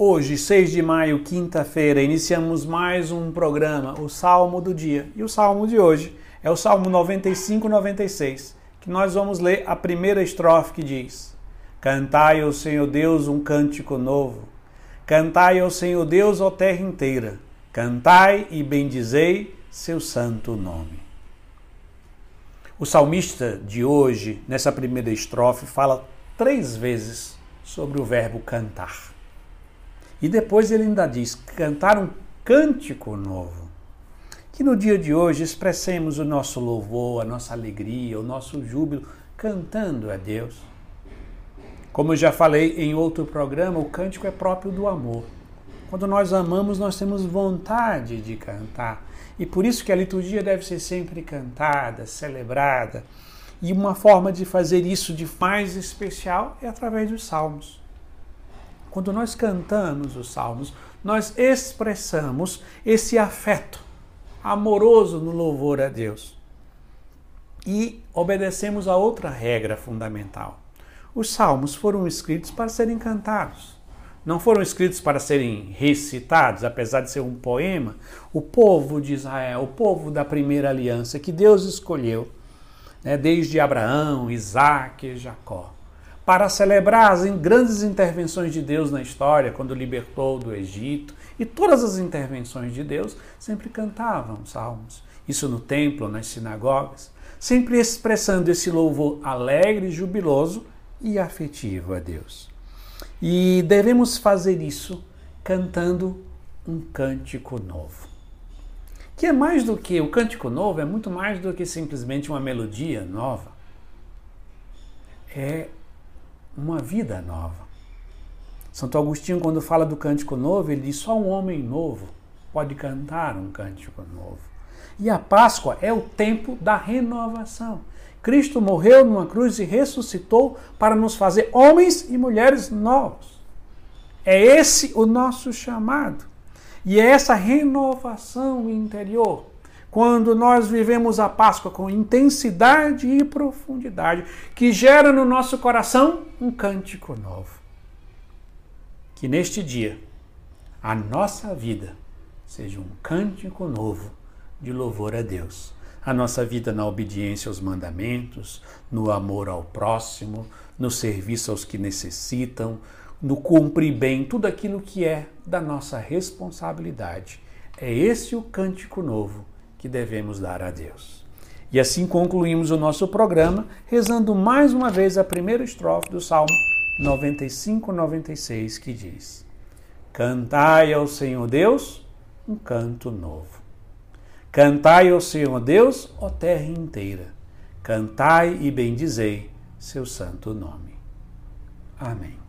Hoje, 6 de maio, quinta-feira, iniciamos mais um programa, o Salmo do Dia. E o salmo de hoje é o Salmo 95, 96, que nós vamos ler a primeira estrofe que diz: Cantai ao Senhor Deus um cântico novo. Cantai ao Senhor Deus, ó terra inteira. Cantai e bendizei seu santo nome. O salmista de hoje, nessa primeira estrofe, fala três vezes sobre o verbo cantar. E depois ele ainda diz: cantar um cântico novo. Que no dia de hoje expressemos o nosso louvor, a nossa alegria, o nosso júbilo, cantando a Deus. Como eu já falei em outro programa, o cântico é próprio do amor. Quando nós amamos, nós temos vontade de cantar. E por isso que a liturgia deve ser sempre cantada, celebrada. E uma forma de fazer isso de mais especial é através dos salmos. Quando nós cantamos os salmos, nós expressamos esse afeto amoroso no louvor a Deus. E obedecemos a outra regra fundamental. Os salmos foram escritos para serem cantados. Não foram escritos para serem recitados, apesar de ser um poema. O povo de Israel, o povo da primeira aliança que Deus escolheu, né, desde Abraão, Isaac e Jacó para celebrar as grandes intervenções de Deus na história, quando libertou do Egito, e todas as intervenções de Deus sempre cantavam salmos. Isso no templo, nas sinagogas, sempre expressando esse louvor alegre, jubiloso e afetivo a Deus. E devemos fazer isso cantando um cântico novo. Que é mais do que o cântico novo, é muito mais do que simplesmente uma melodia nova. É uma vida nova. Santo Agostinho, quando fala do cântico novo, ele diz: só um homem novo pode cantar um cântico novo. E a Páscoa é o tempo da renovação. Cristo morreu numa cruz e ressuscitou para nos fazer homens e mulheres novos. É esse o nosso chamado. E é essa renovação interior quando nós vivemos a Páscoa com intensidade e profundidade, que gera no nosso coração um cântico novo. Que neste dia a nossa vida seja um cântico novo de louvor a Deus. A nossa vida na obediência aos mandamentos, no amor ao próximo, no serviço aos que necessitam, no cumprir bem tudo aquilo que é da nossa responsabilidade. É esse o cântico novo que devemos dar a Deus. E assim concluímos o nosso programa, rezando mais uma vez a primeira estrofe do Salmo 95, 96, que diz: Cantai ao Senhor Deus um canto novo. Cantai ao Senhor Deus, ó terra inteira. Cantai e bendizei seu santo nome. Amém.